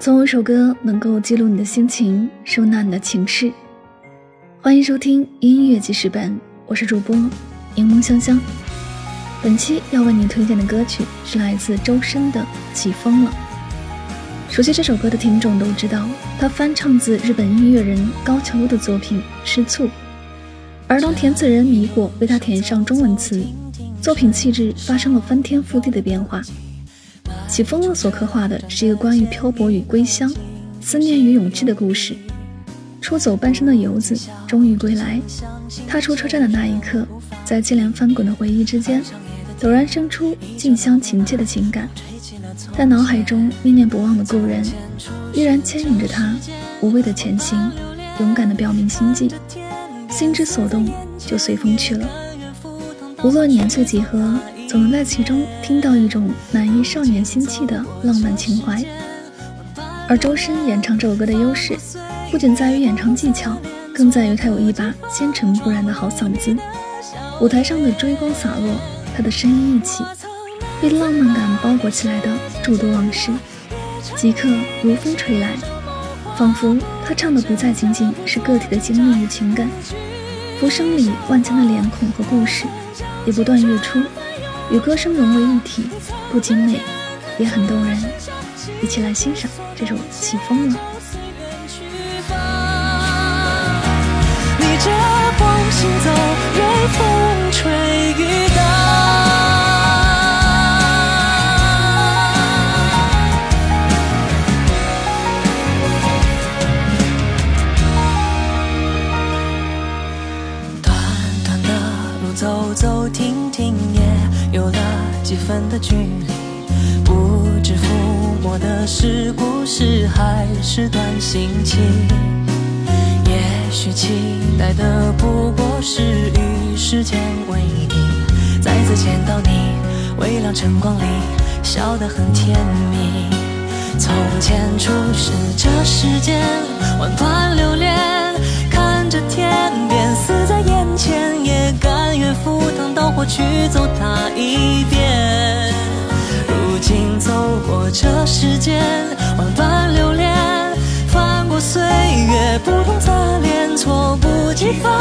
总有一首歌能够记录你的心情，收纳你的情绪。欢迎收听音乐记事本，我是主播柠檬香香。本期要为你推荐的歌曲是来自周深的《起风了》。熟悉这首歌的听众都知道，他翻唱自日本音乐人高桥的作品《吃醋》，而当填词人米果为他填上中文词，作品气质发生了翻天覆地的变化。起风了所刻画的是一个关于漂泊与归乡、思念与勇气的故事。出走半生的游子终于归来，踏出车站的那一刻，在接连翻滚的回忆之间，陡然生出近乡情怯的情感。在脑海中念念不忘的故人，依然牵引着他，无畏的前行，勇敢的表明心迹。心之所动，就随风去了。无论年岁几何。总能在其中听到一种满溢少年心气的浪漫情怀。而周深演唱这首歌的优势，不仅在于演唱技巧，更在于他有一把纤尘不染的好嗓子。舞台上的追光洒落，他的声音一起，被浪漫感包裹起来的诸多往事，即刻如风吹来，仿佛他唱的不再仅仅是个体的经历与情感，浮生里万千的脸孔和故事，也不断跃出。与歌声融为一体，不仅美，也很动人。一起来欣赏这首《起风了》。逆着风行走，任风几分的距离，不知抚摸的是故事还是段心情。也许期待的不过是与时间为敌，再次见到你，微亮晨光里笑得很甜蜜。从前初识这世间，万般留恋，看着天边死在眼前，也甘愿赴汤蹈火去走它一遍。我这世间，万般流连，翻过岁月不同侧脸，措不及防。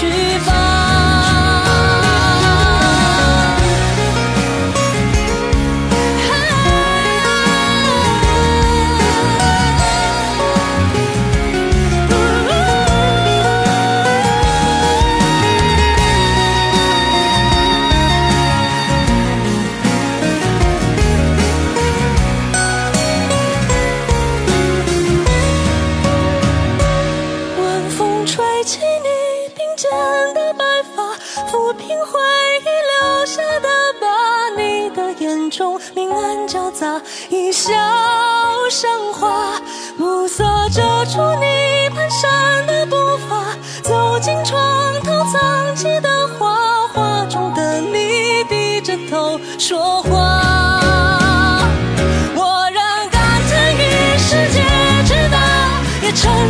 去吧。间的白发，抚平回忆留下的疤。你的眼中明暗交杂，一笑生花。暮色遮住你蹒跚的步伐，走进床头藏起的画，画中的你低着头说话。我仍感叹于世界之大，也沉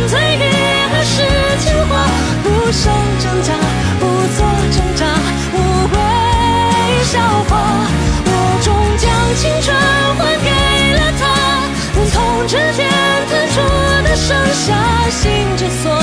下，心之所，